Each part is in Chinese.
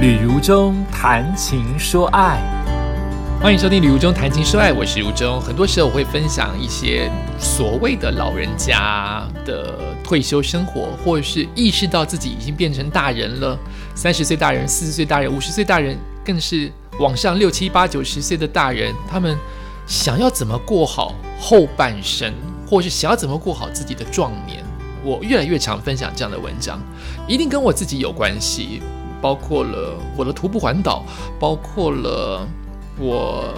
旅如中谈情说爱，欢迎收听《旅如中谈情说爱》，我是如中。很多时候我会分享一些所谓的老人家的退休生活，或者是意识到自己已经变成大人了，三十岁大人、四十岁大人、五十岁大人，更是往上六七八九十岁的大人，他们想要怎么过好后半生，或是想要怎么过好自己的壮年。我越来越常分享这样的文章，一定跟我自己有关系。包括了我的徒步环岛，包括了我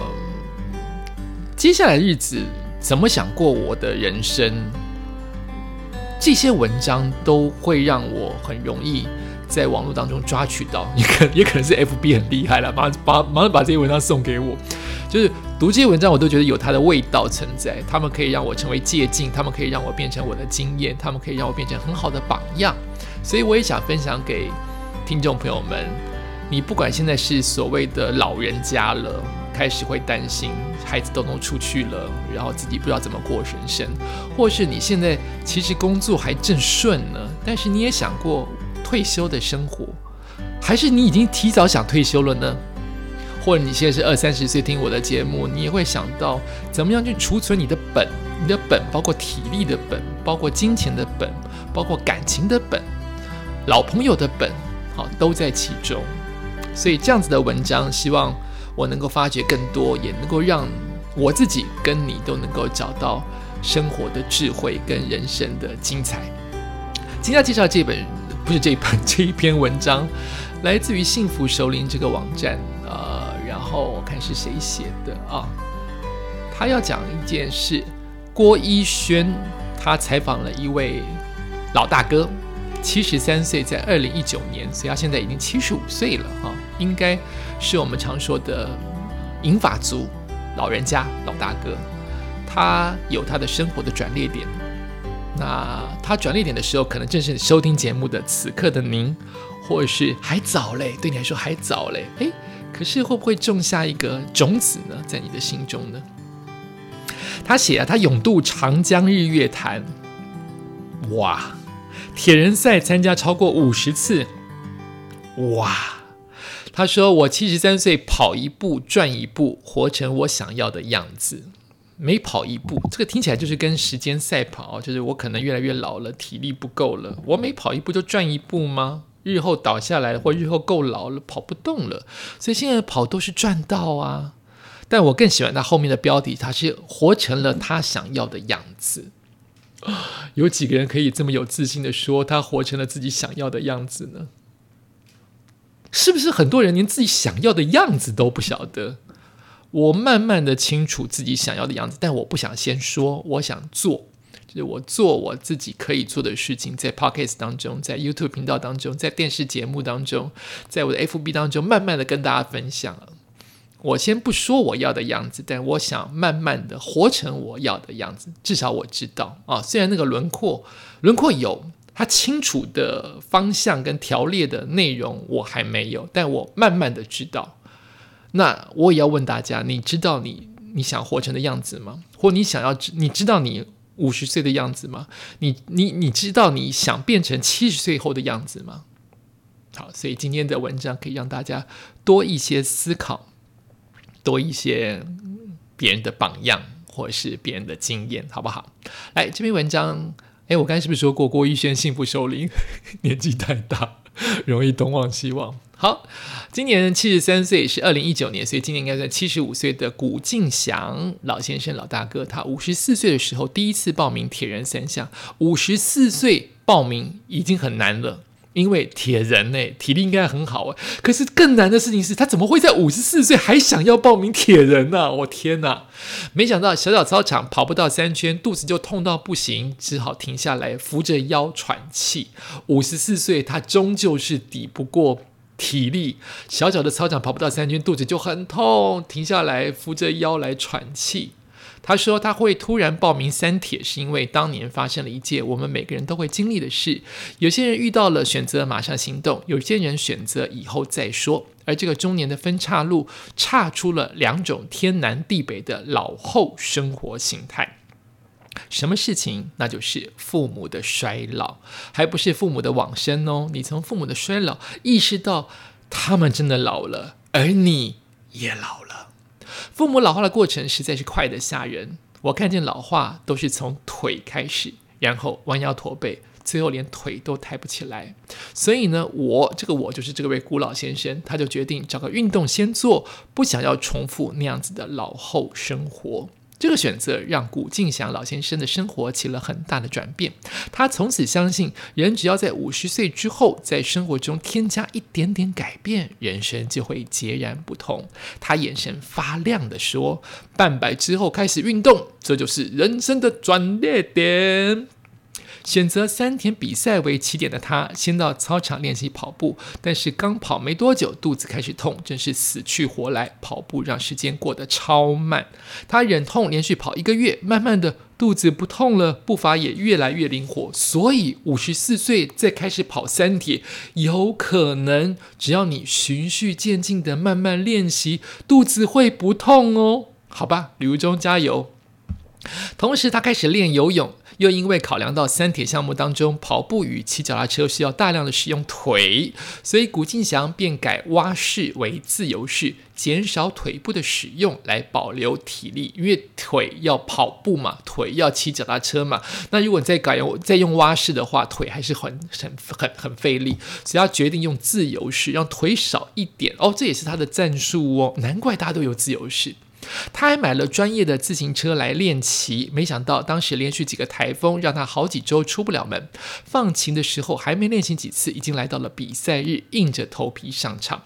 接下来日子怎么想过我的人生，这些文章都会让我很容易在网络当中抓取到。也可 也可能是 FB 很厉害了，马上把马上把这些文章送给我。就是读这些文章，我都觉得有它的味道存在。他们可以让我成为借鉴，他们可以让我变成我的经验，他们可以让我变成很好的榜样。所以我也想分享给。听众朋友们，你不管现在是所谓的老人家了，开始会担心孩子都能出去了，然后自己不知道怎么过人生，或是你现在其实工作还正顺呢，但是你也想过退休的生活，还是你已经提早想退休了呢？或者你现在是二三十岁听我的节目，你也会想到怎么样去储存你的本，你的本包括体力的本，包括金钱的本，包括感情的本，老朋友的本。都在其中，所以这样子的文章，希望我能够发掘更多，也能够让我自己跟你都能够找到生活的智慧跟人生的精彩。今天要介绍这本，不是这 本，这一篇文章，来自于幸福首领这个网站，呃，然后我看是谁写的啊？他要讲一件事，郭一轩他采访了一位老大哥。七十三岁，在二零一九年，所以他现在已经七十五岁了哈，应该是我们常说的银发族老人家老大哥。他有他的生活的转捩点，那他转捩点的时候，可能正是收听节目的此刻的您，或者是还早嘞，对你来说还早嘞，诶，可是会不会种下一个种子呢，在你的心中呢？他写啊，他勇渡长江日月潭，哇！铁人赛参加超过五十次，哇！他说：“我七十三岁跑一步赚一步，活成我想要的样子。每跑一步，这个听起来就是跟时间赛跑，就是我可能越来越老了，体力不够了。我每跑一步就赚一步吗？日后倒下来或日后够老了跑不动了，所以现在跑都是赚到啊。但我更喜欢他后面的标题，他是活成了他想要的样子。”有几个人可以这么有自信的说他活成了自己想要的样子呢？是不是很多人连自己想要的样子都不晓得？我慢慢的清楚自己想要的样子，但我不想先说，我想做，就是我做我自己可以做的事情，在 Podcast 当中，在 YouTube 频道当中，在电视节目当中，在我的 FB 当中，慢慢的跟大家分享。我先不说我要的样子，但我想慢慢的活成我要的样子。至少我知道啊，虽然那个轮廓轮廓有它清楚的方向跟条列的内容，我还没有，但我慢慢的知道。那我也要问大家，你知道你你想活成的样子吗？或你想要知你知道你五十岁的样子吗？你你你知道你想变成七十岁后的样子吗？好，所以今天的文章可以让大家多一些思考。多一些别人的榜样，或者是别人的经验，好不好？来，这篇文章，哎，我刚才是不是说过郭玉轩幸福守灵，年纪太大，容易东望西望。好，今年七十三岁，是二零一九年，所以今年应该算七十五岁的古敬祥老先生、老大哥。他五十四岁的时候第一次报名铁人三项，五十四岁报名已经很难了。因为铁人呢，体力应该很好啊。可是更难的事情是他怎么会在五十四岁还想要报名铁人呢？我天哪！没想到小小操场跑不到三圈，肚子就痛到不行，只好停下来扶着腰喘气。五十四岁，他终究是抵不过体力，小小的操场跑不到三圈，肚子就很痛，停下来扶着腰来喘气。他说他会突然报名三铁，是因为当年发生了一件我们每个人都会经历的事。有些人遇到了选择马上行动，有些人选择以后再说。而这个中年的分岔路，岔出了两种天南地北的老后生活形态。什么事情？那就是父母的衰老，还不是父母的往生哦。你从父母的衰老意识到。他们真的老了，而你也老了。父母老化的过程实在是快得吓人。我看见老化都是从腿开始，然后弯腰驼背，最后连腿都抬不起来。所以呢，我这个我就是这位古老先生，他就决定找个运动先做，不想要重复那样子的老后生活。这个选择让古敬祥老先生的生活起了很大的转变。他从此相信，人只要在五十岁之后，在生活中添加一点点改变，人生就会截然不同。他眼神发亮地说：“半百之后开始运动，这就是人生的转捩点。”选择三田比赛为起点的他，先到操场练习跑步，但是刚跑没多久，肚子开始痛，真是死去活来。跑步让时间过得超慢，他忍痛连续跑一个月，慢慢的肚子不痛了，步伐也越来越灵活。所以五十四岁再开始跑三铁，有可能只要你循序渐进的慢慢练习，肚子会不痛哦。好吧，李如忠加油。同时，他开始练游泳。又因为考量到三铁项目当中跑步与骑脚踏车需要大量的使用腿，所以古敬祥便改蛙式为自由式，减少腿部的使用来保留体力。因为腿要跑步嘛，腿要骑脚踏车嘛。那如果你再改用再用蛙式的话，腿还是很很很很费力，所以他决定用自由式，让腿少一点。哦，这也是他的战术哦，难怪大家都有自由式。他还买了专业的自行车来练骑，没想到当时连续几个台风，让他好几周出不了门。放晴的时候还没练习几次，已经来到了比赛日，硬着头皮上场。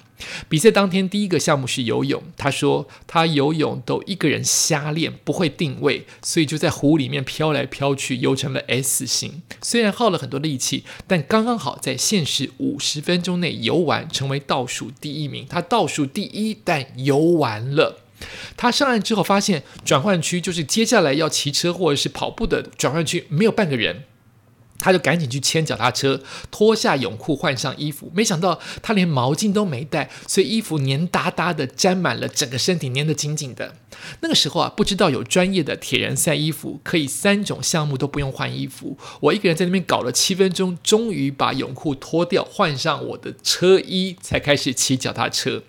比赛当天第一个项目是游泳，他说他游泳都一个人瞎练，不会定位，所以就在湖里面飘来飘去，游成了 S 型。虽然耗了很多力气，但刚刚好在限时五十分钟内游完，成为倒数第一名。他倒数第一，但游完了。他上岸之后发现转换区就是接下来要骑车或者是跑步的转换区没有半个人，他就赶紧去牵脚踏车，脱下泳裤换上衣服。没想到他连毛巾都没带，所以衣服黏哒哒的，沾满了整个身体，黏得紧紧的。那个时候啊，不知道有专业的铁人赛衣服，可以三种项目都不用换衣服。我一个人在那边搞了七分钟，终于把泳裤脱掉，换上我的车衣，才开始骑脚踏车。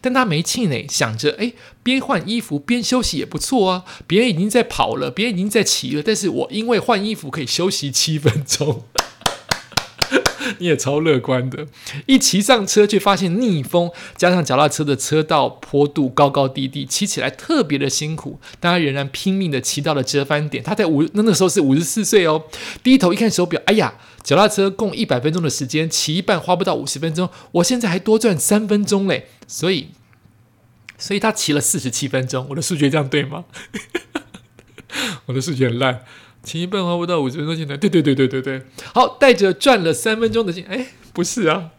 但他没气馁，想着，哎，边换衣服边休息也不错啊。别人已经在跑了，别人已经在骑了，但是我因为换衣服可以休息七分钟。你也超乐观的，一骑上车却发现逆风，加上脚踏车的车道坡度高高低低，骑起来特别的辛苦。但他仍然拼命的骑到了折返点。他在五那那时候是五十四岁哦，低头一看手表，哎呀，脚踏车共一百分钟的时间，骑一半花不到五十分钟，我现在还多赚三分钟嘞。所以，所以他骑了四十七分钟。我的数学这样对吗？我的数学很烂。骑一半花不到五十分钟，现在对对对对对对，好，带着赚了三分钟的钱，哎，不是啊，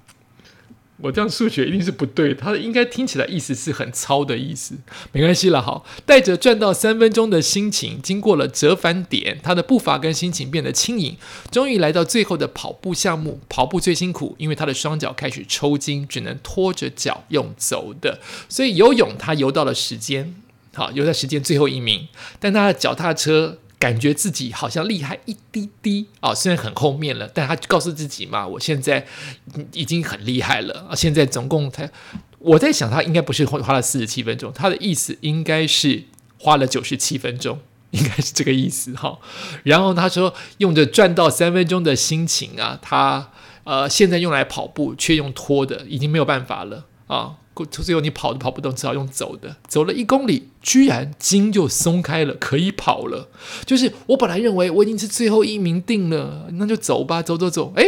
我这样数学一定是不对，他应该听起来意思是很糙的意思，没关系了，好，带着赚到三分钟的心情，经过了折返点，他的步伐跟心情变得轻盈，终于来到最后的跑步项目，跑步最辛苦，因为他的双脚开始抽筋，只能拖着脚用走的，所以游泳他游到了时间，好，游在时间最后一名，但他的脚踏车。感觉自己好像厉害一滴滴啊，虽然很后面了，但他告诉自己嘛，我现在已经很厉害了啊。现在总共才，我在想他应该不是花了四十七分钟，他的意思应该是花了九十七分钟，应该是这个意思哈。然后他说，用着赚到三分钟的心情啊，他呃现在用来跑步却用拖的，已经没有办法了啊。最后你跑都跑不动，只好用走的。走了一公里，居然筋就松开了，可以跑了。就是我本来认为我已经是最后一名定了，那就走吧，走走走。哎，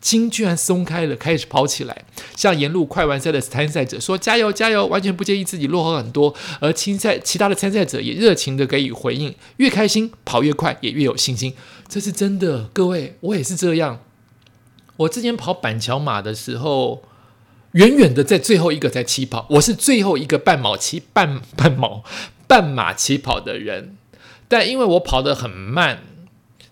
筋居然松开了，开始跑起来。像沿路快完赛的参赛者说：“加油，加油！”完全不介意自己落后很多。而参赛其他的参赛者也热情的给予回应，越开心跑越快，也越有信心。这是真的，各位，我也是这样。我之前跑板桥马的时候。远远的在最后一个在起跑，我是最后一个半马起半 半马半马起跑的人，但因为我跑得很慢，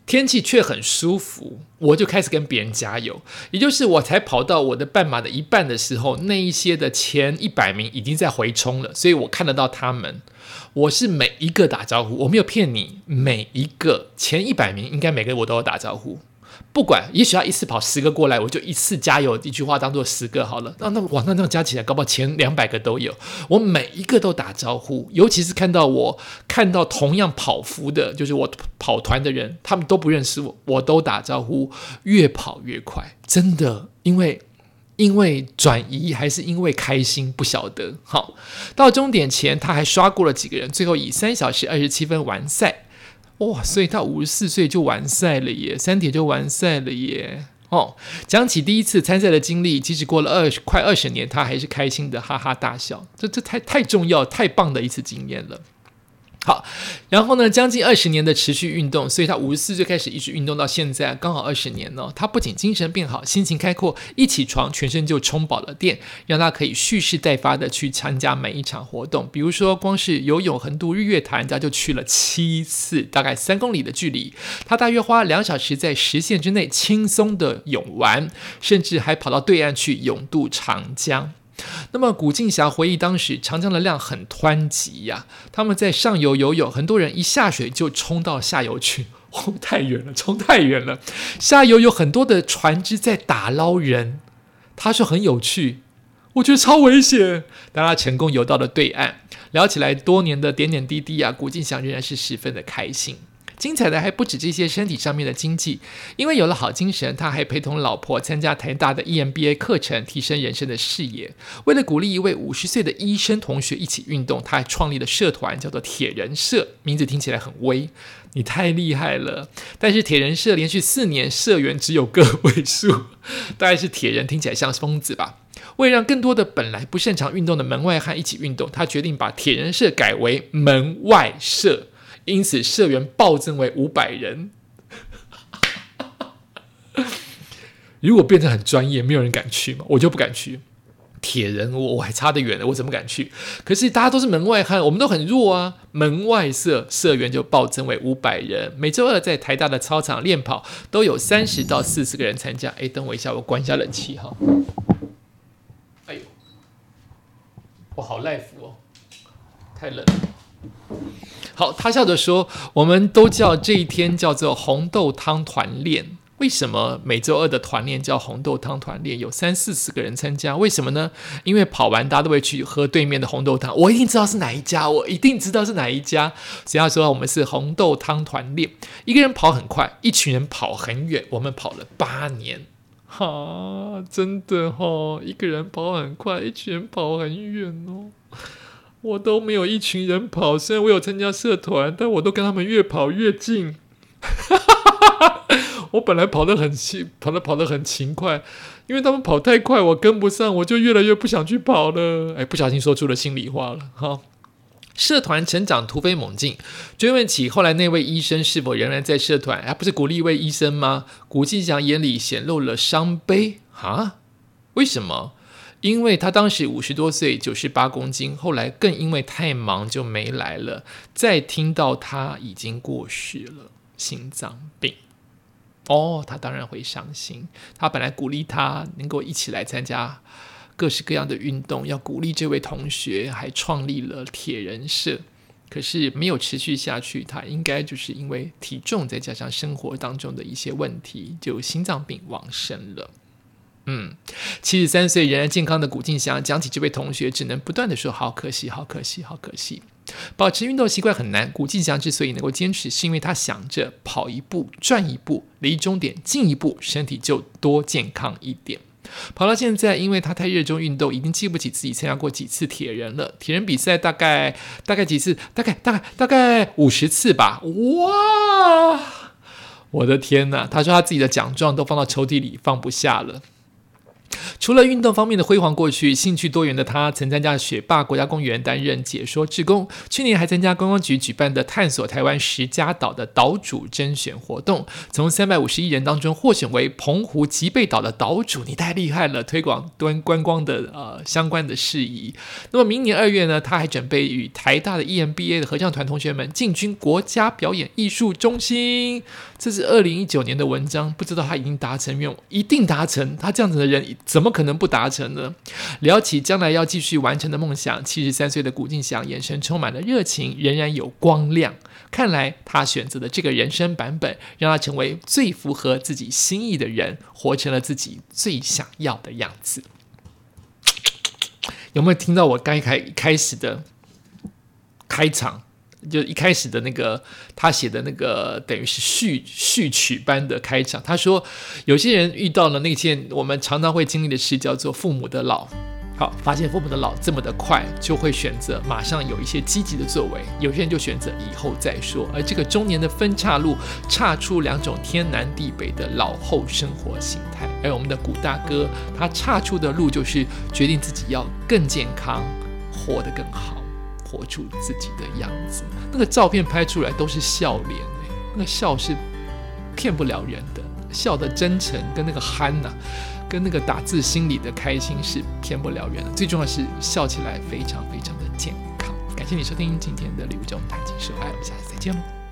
天气却很舒服，我就开始跟别人加油。也就是我才跑到我的半马的一半的时候，那一些的前一百名已经在回冲了，所以我看得到他们。我是每一个打招呼，我没有骗你，每一个前一百名应该每个我都要打招呼。不管，也许他一次跑十个过来，我就一次加油，一句话当做十个好了。那那哇，那那加起来，搞不好前两百个都有。我每一个都打招呼，尤其是看到我看到同样跑服的，就是我跑团的人，他们都不认识我，我都打招呼，越跑越快，真的，因为因为转移还是因为开心，不晓得。好，到终点前他还刷过了几个人，最后以三小时二十七分完赛。哇，所以他五十四岁就完赛了耶，三铁就完赛了耶。哦，讲起第一次参赛的经历，即使过了二十快二十年，他还是开心的哈哈大笑。这这太太重要、太棒的一次经验了。好，然后呢，将近二十年的持续运动，所以他五十四岁开始一直运动到现在，刚好二十年呢。他不仅精神变好，心情开阔，一起床全身就充饱了电，让他可以蓄势待发的去参加每一场活动。比如说，光是游泳横渡日月潭，他就去了七次，大概三公里的距离，他大约花两小时在时限之内轻松的泳完，甚至还跑到对岸去泳渡长江。那么古静霞回忆，当时长江的量很湍急呀，他们在上游游泳，很多人一下水就冲到下游去，哦，太远了，冲太远了。下游有很多的船只在打捞人，他说很有趣，我觉得超危险。当他成功游到了对岸，聊起来多年的点点滴滴啊，古静霞仍然是十分的开心。精彩的还不止这些身体上面的经济，因为有了好精神，他还陪同老婆参加台大的 EMBA 课程，提升人生的视野。为了鼓励一位五十岁的医生同学一起运动，他还创立了社团，叫做铁人社，名字听起来很威。你太厉害了！但是铁人社连续四年社员只有个位数，大概是铁人听起来像疯子吧。为了让更多的本来不擅长运动的门外汉一起运动，他决定把铁人社改为门外社。因此，社员暴增为五百人。如果变成很专业，没有人敢去嘛，我就不敢去。铁人，我我还差得远呢，我怎么敢去？可是大家都是门外汉，我们都很弱啊。门外社社员就暴增为五百人，每周二在台大的操场练跑，都有三十到四十个人参加。哎，等我一下，我关一下冷气哈。哎呦，我好赖服哦，太冷了。好，他笑着说：“我们都叫这一天叫做红豆汤团练。为什么每周二的团练叫红豆汤团练？有三四十个人参加，为什么呢？因为跑完大家都会去喝对面的红豆汤。我一定知道是哪一家，我一定知道是哪一家。所以他说我们是红豆汤团练，一个人跑很快，一群人跑很远。我们跑了八年，哈，真的哈，一个人跑很快，一群人跑很远哦。”我都没有一群人跑，虽然我有参加社团，但我都跟他们越跑越近。我本来跑得很勤，跑得跑得很勤快，因为他们跑太快，我跟不上，我就越来越不想去跑了。哎，不小心说出了心里话了。哈，社团成长突飞猛进，追问起后来那位医生是否仍然在社团？还不是鼓励一位医生吗？古继祥眼里显露了伤悲啊？为什么？因为他当时五十多岁，九十八公斤，后来更因为太忙就没来了。再听到他已经过世了，心脏病，哦，他当然会伤心。他本来鼓励他能够一起来参加各式各样的运动，要鼓励这位同学，还创立了铁人社，可是没有持续下去。他应该就是因为体重再加上生活当中的一些问题，就心脏病往生了。嗯，七十三岁仍然健康的古静祥讲起这位同学，只能不断的说：“好可惜，好可惜，好可惜。”保持运动习惯很难。古静祥之所以能够坚持，是因为他想着跑一步赚一步，离终点近一步，身体就多健康一点。跑到现在，因为他太热衷运动，已经记不起自己参加过几次铁人了。铁人比赛大概大概几次？大概大概大概五十次吧。哇，我的天哪！他说他自己的奖状都放到抽屉里，放不下了。除了运动方面的辉煌过去，兴趣多元的他曾参加雪霸国家公园担任解说志工，去年还参加观光局举办的探索台湾十佳岛的岛主甄选活动，从三百五十一人当中获选为澎湖吉贝岛的岛主，你太厉害了！推广端观光的呃相关的事宜。那么明年二月呢，他还准备与台大的 EMBA 的合唱团同学们进军国家表演艺术中心。这是二零一九年的文章，不知道他已经达成愿望，一定达成。他这样子的人怎么？可能不达成呢？聊起将来要继续完成的梦想，七十三岁的古静祥眼神充满了热情，仍然有光亮。看来他选择的这个人生版本，让他成为最符合自己心意的人，活成了自己最想要的样子。有没有听到我刚开开始的开场？就一开始的那个他写的那个，等于是序序曲般的开场。他说，有些人遇到了那件我们常常会经历的事，叫做父母的老。好，发现父母的老这么的快，就会选择马上有一些积极的作为。有些人就选择以后再说。而这个中年的分岔路，岔出两种天南地北的老后生活形态。而我们的古大哥，他岔出的路就是决定自己要更健康，活得更好。活出自己的样子，那个照片拍出来都是笑脸那个笑是骗不了人的，笑的真诚跟那个憨呐，跟那个打字心里的开心是骗不了人的。最重要是笑起来非常非常的健康。感谢你收听今天的礼物中谈情说爱，我们下次再见喽。